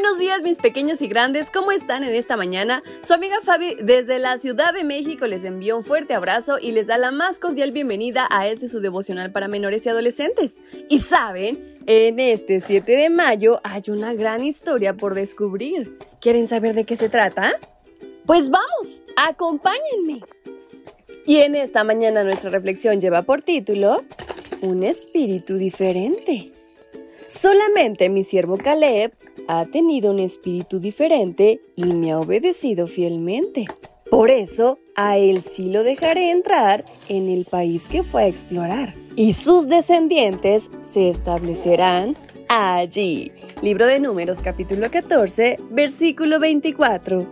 Buenos días mis pequeños y grandes, ¿cómo están en esta mañana? Su amiga Fabi desde la Ciudad de México les envía un fuerte abrazo y les da la más cordial bienvenida a este su devocional para menores y adolescentes. Y saben, en este 7 de mayo hay una gran historia por descubrir. ¿Quieren saber de qué se trata? Pues vamos, acompáñenme. Y en esta mañana nuestra reflexión lleva por título Un espíritu diferente. Solamente mi siervo Caleb ha tenido un espíritu diferente y me ha obedecido fielmente. Por eso, a él sí lo dejaré entrar en el país que fue a explorar. Y sus descendientes se establecerán allí. Libro de Números capítulo 14, versículo 24.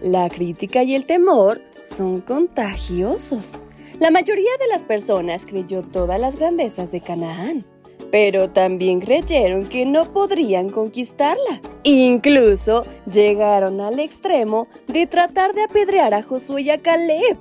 La crítica y el temor son contagiosos. La mayoría de las personas creyó todas las grandezas de Canaán pero también creyeron que no podrían conquistarla. Incluso llegaron al extremo de tratar de apedrear a Josué y a Caleb.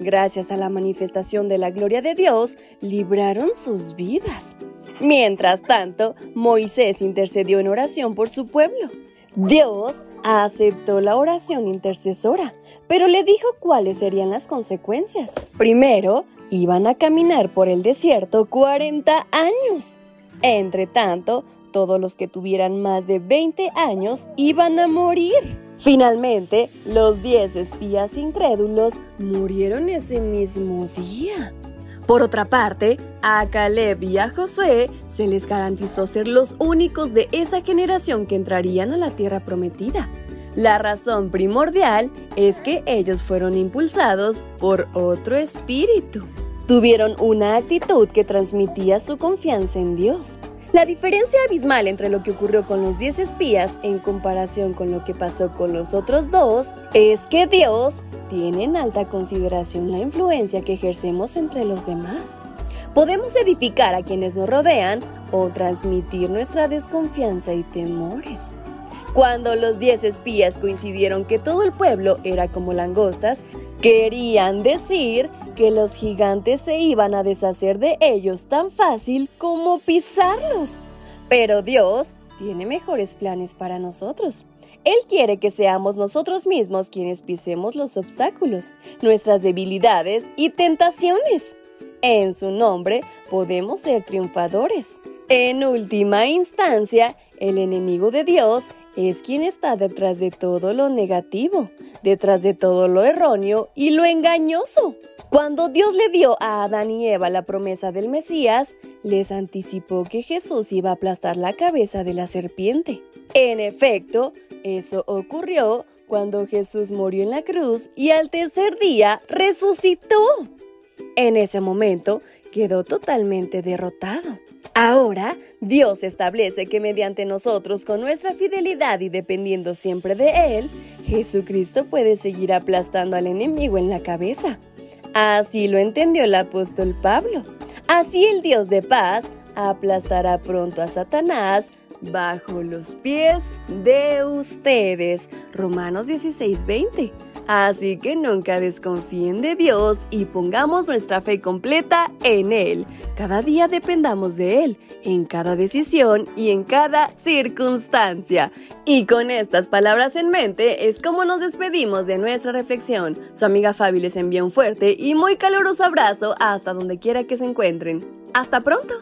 Gracias a la manifestación de la gloria de Dios, libraron sus vidas. Mientras tanto, Moisés intercedió en oración por su pueblo. Dios aceptó la oración intercesora, pero le dijo cuáles serían las consecuencias. Primero, iban a caminar por el desierto 40 años. Entre tanto, todos los que tuvieran más de 20 años iban a morir. Finalmente, los 10 espías incrédulos murieron ese mismo día. Por otra parte, a Caleb y a Josué se les garantizó ser los únicos de esa generación que entrarían a la tierra prometida. La razón primordial es que ellos fueron impulsados por otro espíritu. Tuvieron una actitud que transmitía su confianza en Dios. La diferencia abismal entre lo que ocurrió con los 10 espías en comparación con lo que pasó con los otros dos es que Dios tiene en alta consideración la influencia que ejercemos entre los demás. Podemos edificar a quienes nos rodean o transmitir nuestra desconfianza y temores. Cuando los 10 espías coincidieron que todo el pueblo era como langostas, querían decir que los gigantes se iban a deshacer de ellos tan fácil como pisarlos. Pero Dios tiene mejores planes para nosotros. Él quiere que seamos nosotros mismos quienes pisemos los obstáculos, nuestras debilidades y tentaciones. En su nombre podemos ser triunfadores. En última instancia, el enemigo de Dios es quien está detrás de todo lo negativo, detrás de todo lo erróneo y lo engañoso. Cuando Dios le dio a Adán y Eva la promesa del Mesías, les anticipó que Jesús iba a aplastar la cabeza de la serpiente. En efecto, eso ocurrió cuando Jesús murió en la cruz y al tercer día resucitó. En ese momento quedó totalmente derrotado. Ahora, Dios establece que mediante nosotros, con nuestra fidelidad y dependiendo siempre de Él, Jesucristo puede seguir aplastando al enemigo en la cabeza. Así lo entendió el apóstol Pablo. Así el Dios de paz aplastará pronto a Satanás bajo los pies de ustedes. Romanos 16:20. Así que nunca desconfíen de Dios y pongamos nuestra fe completa en Él. Cada día dependamos de Él, en cada decisión y en cada circunstancia. Y con estas palabras en mente es como nos despedimos de nuestra reflexión. Su amiga Fabi les envía un fuerte y muy caluroso abrazo hasta donde quiera que se encuentren. ¡Hasta pronto!